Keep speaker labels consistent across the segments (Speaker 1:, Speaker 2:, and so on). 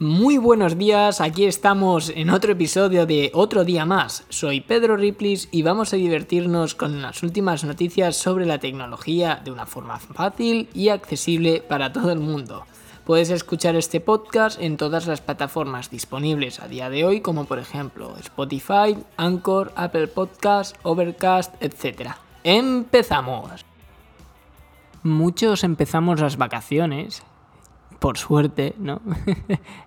Speaker 1: Muy buenos días, aquí estamos en otro episodio de Otro Día Más. Soy Pedro Riplis y vamos a divertirnos con las últimas noticias sobre la tecnología de una forma fácil y accesible para todo el mundo. Puedes escuchar este podcast en todas las plataformas disponibles a día de hoy, como por ejemplo Spotify, Anchor, Apple Podcasts, Overcast, etc. ¡Empezamos! Muchos empezamos las vacaciones por suerte, ¿no?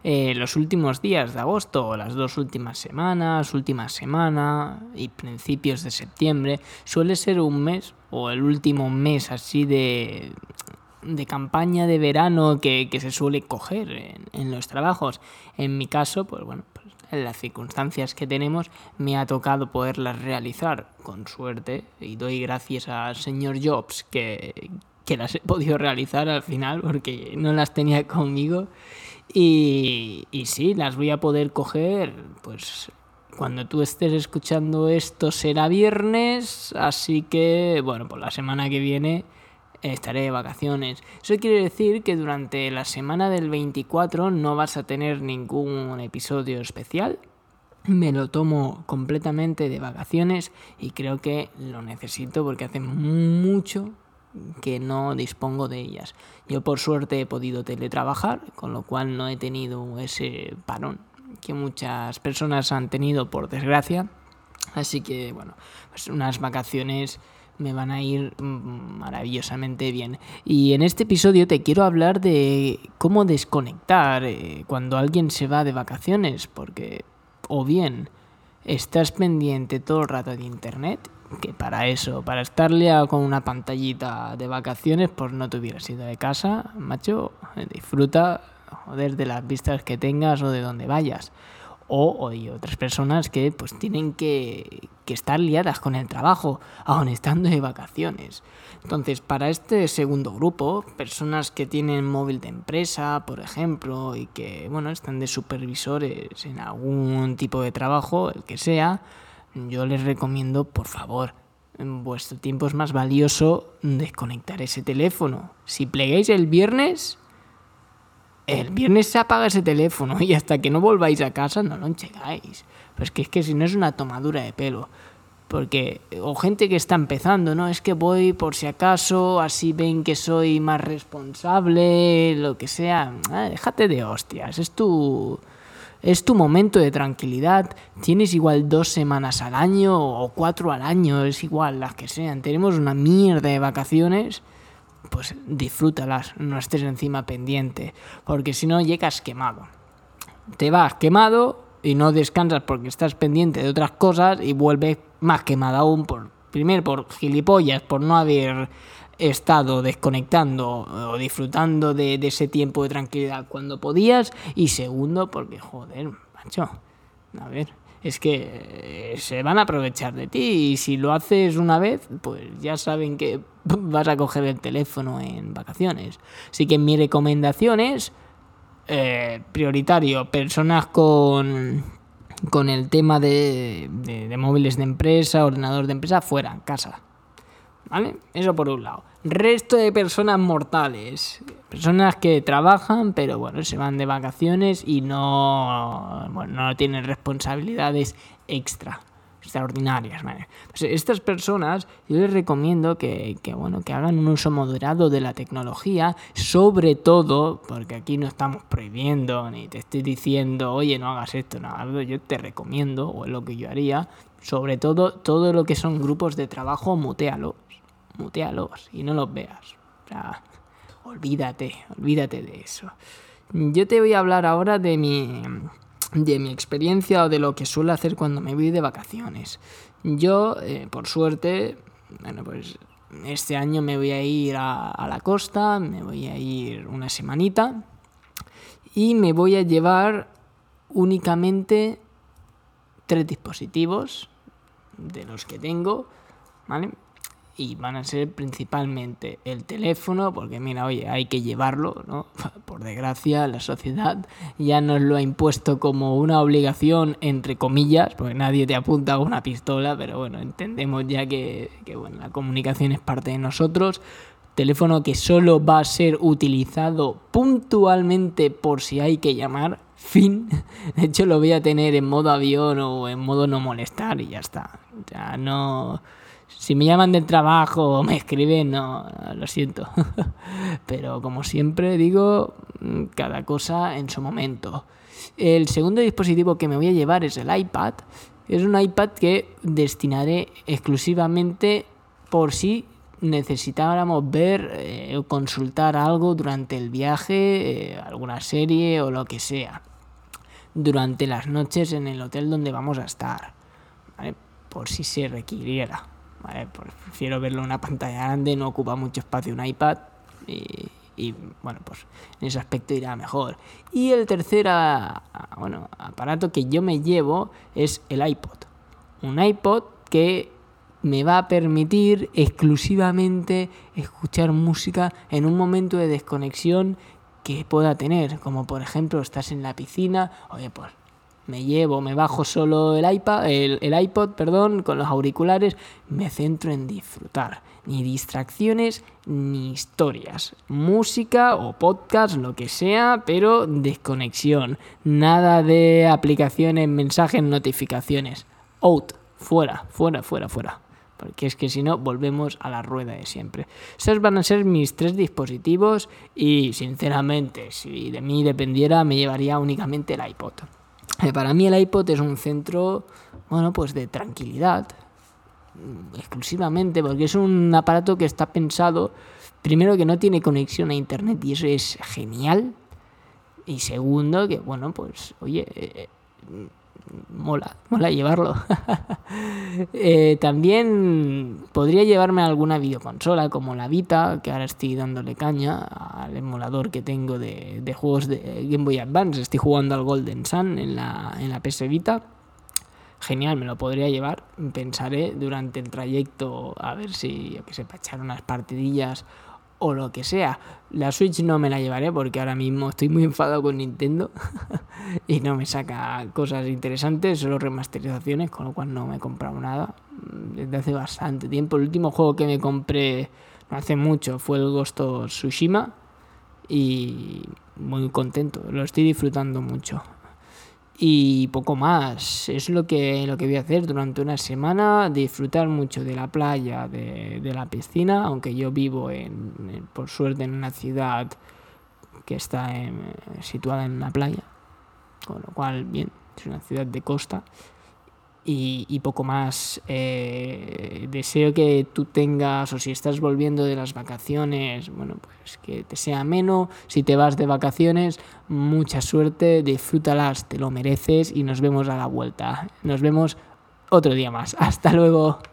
Speaker 1: Eh, los últimos días de agosto, las dos últimas semanas, última semana y principios de septiembre, suele ser un mes o el último mes así de, de campaña de verano que, se suele coger en, los trabajos. En mi caso, pues bueno, pues en las circunstancias que tenemos me ha tocado poderlas realizar con suerte y doy gracias al señor Jobs que, que las he podido realizar al final porque no las tenía conmigo. Y, y sí, las voy a poder coger, pues cuando tú estés escuchando esto será viernes, así que bueno, por la semana que viene estaré de vacaciones. Eso quiere decir que durante la semana del 24 no vas a tener ningún episodio especial. Me lo tomo completamente de vacaciones y creo que lo necesito porque hace mucho, que no dispongo de ellas. Yo por suerte he podido teletrabajar, con lo cual no he tenido ese parón que muchas personas han tenido por desgracia. Así que bueno, pues unas vacaciones me van a ir mm, maravillosamente bien. Y en este episodio te quiero hablar de cómo desconectar eh, cuando alguien se va de vacaciones, porque o bien estás pendiente todo el rato de internet que para eso, para estarle con una pantallita de vacaciones, pues no te hubieras ido de casa, macho, disfruta, joder, de las vistas que tengas o de donde vayas. O, hay otras personas que pues tienen que, que estar liadas con el trabajo, aun estando de vacaciones. Entonces, para este segundo grupo, personas que tienen móvil de empresa, por ejemplo, y que, bueno, están de supervisores en algún tipo de trabajo, el que sea, yo les recomiendo, por favor, en vuestro tiempo es más valioso desconectar ese teléfono. Si plegáis el viernes, el viernes se apaga ese teléfono y hasta que no volváis a casa no lo enchegáis. Pues que es que si no es una tomadura de pelo. Porque, o gente que está empezando, ¿no? Es que voy por si acaso, así ven que soy más responsable, lo que sea. Ah, déjate de hostias, es tu es tu momento de tranquilidad. Tienes igual dos semanas al año o cuatro al año, es igual las que sean. Tenemos una mierda de vacaciones, pues disfrútalas, no estés encima pendiente, porque si no llegas quemado. Te vas quemado y no descansas porque estás pendiente de otras cosas y vuelves más quemado aún por primero por gilipollas, por no haber estado desconectando o disfrutando de, ese tiempo de tranquilidad cuando podías. Y segundo, porque, joder, macho, a ver, es que eh, se van a aprovechar de ti y si lo haces una vez, pues ya saben que vas a coger el teléfono en vacaciones. Así que mi recomendación es eh, prioritario, personas con, con el tema de, de móviles de empresa, ordenador de empresa, fuera, casa. ¿Vale? Eso por un lado. Resto de personas mortales. Personas que trabajan, pero bueno, se van de vacaciones y no, bueno, no tienen responsabilidades extra extraordinarias. ¿vale? Pues estas personas yo les recomiendo que, que, bueno, que hagan un uso moderado de la tecnología, sobre todo, porque aquí no estamos prohibiendo ni te estoy diciendo, oye, no hagas esto, no, yo te recomiendo, o es lo que yo haría, sobre todo todo lo que son grupos de trabajo, mutealo mutealos y no los veas. O sea, olvídate, olvídate de eso. Yo te voy a hablar ahora de mi, de mi experiencia o de lo que suelo hacer cuando me voy de vacaciones. Yo, eh, por suerte, bueno, pues este año me voy a ir a, a, la costa, me voy a ir una semanita y me voy a llevar únicamente tres dispositivos de los que tengo, ¿vale? Y van a ser principalmente el teléfono, porque mira, oye, hay que llevarlo, ¿no? Por desgracia, la sociedad ya nos lo ha impuesto como una obligación, entre comillas, porque nadie te apunta a una pistola, pero bueno, entendemos ya que, que bueno, la comunicación es parte de nosotros. teléfono que solo va a ser utilizado puntualmente por si hay que llamar. Fin. De hecho, lo voy a tener en modo avión o en modo no molestar y ya está. Ya no. Si me llaman del trabajo o me escriben, no, lo siento. Pero como siempre digo, cada cosa en su momento. El segundo dispositivo que me voy a llevar es el iPad. Es un iPad que destinaré exclusivamente por si necesitáramos ver eh, o consultar algo durante el viaje, eh, alguna serie o lo que sea, durante las noches en el hotel donde vamos a estar, por si se requiriera. Prefiero verlo en una pantalla grande, no ocupa mucho espacio un iPad y, bueno, pues en ese aspecto irá mejor. Y el tercer bueno, aparato que yo me llevo es el iPod. Un iPod que me va a permitir exclusivamente escuchar música en un momento de desconexión que pueda tener, como por ejemplo estás en la piscina, oye pues me llevo, me bajo solo el iPad, el, iPod, perdón, con los auriculares, me centro en disfrutar, ni distracciones ni historias, música o podcast, lo que sea, pero desconexión, nada de aplicaciones, mensajes, notificaciones, out, fuera, fuera, fuera, fuera. Porque es que si no volvemos a la rueda de siempre. Esos van a ser mis tres dispositivos y sinceramente si de mí dependiera me llevaría únicamente el iPod. Eh, para mí el iPod es un centro, bueno, pues de tranquilidad, mm, exclusivamente, porque es un aparato que está pensado, primero que no tiene conexión a internet y eso es genial, y segundo que, bueno, pues, oye, eh, mola, mola llevarlo. Eh, también podría llevarme alguna videoconsola como la Vita, que ahora estoy dándole caña al emulador que tengo de, juegos de Game Boy Advance. Estoy jugando al Golden Sun en la, en la PS Vita. Genial, me lo podría llevar. Pensaré durante el trayecto a ver si, yo que sé, para echar unas partidillas o lo que sea. La Switch no me la llevaré porque ahora mismo estoy muy enfadado con Nintendo y no me saca cosas interesantes, solo remasterizaciones, con lo cual no me he comprado nada desde hace bastante tiempo. El último juego que me compré no hace mucho fue el Ghost Tsushima y muy contento, lo estoy disfrutando mucho y poco más. Es lo que, lo que voy a hacer durante una semana, disfrutar mucho de la playa, de, la piscina, aunque yo vivo en, por suerte en una ciudad que está situada en una playa, con lo cual, bien, es una ciudad de costa y, poco más. Eh, deseo que tú tengas, o si estás volviendo de las vacaciones, bueno, pues que te sea ameno. Si te vas de vacaciones, mucha suerte, disfrútalas, te lo mereces y nos vemos a la vuelta. Nos vemos otro día más. Hasta luego.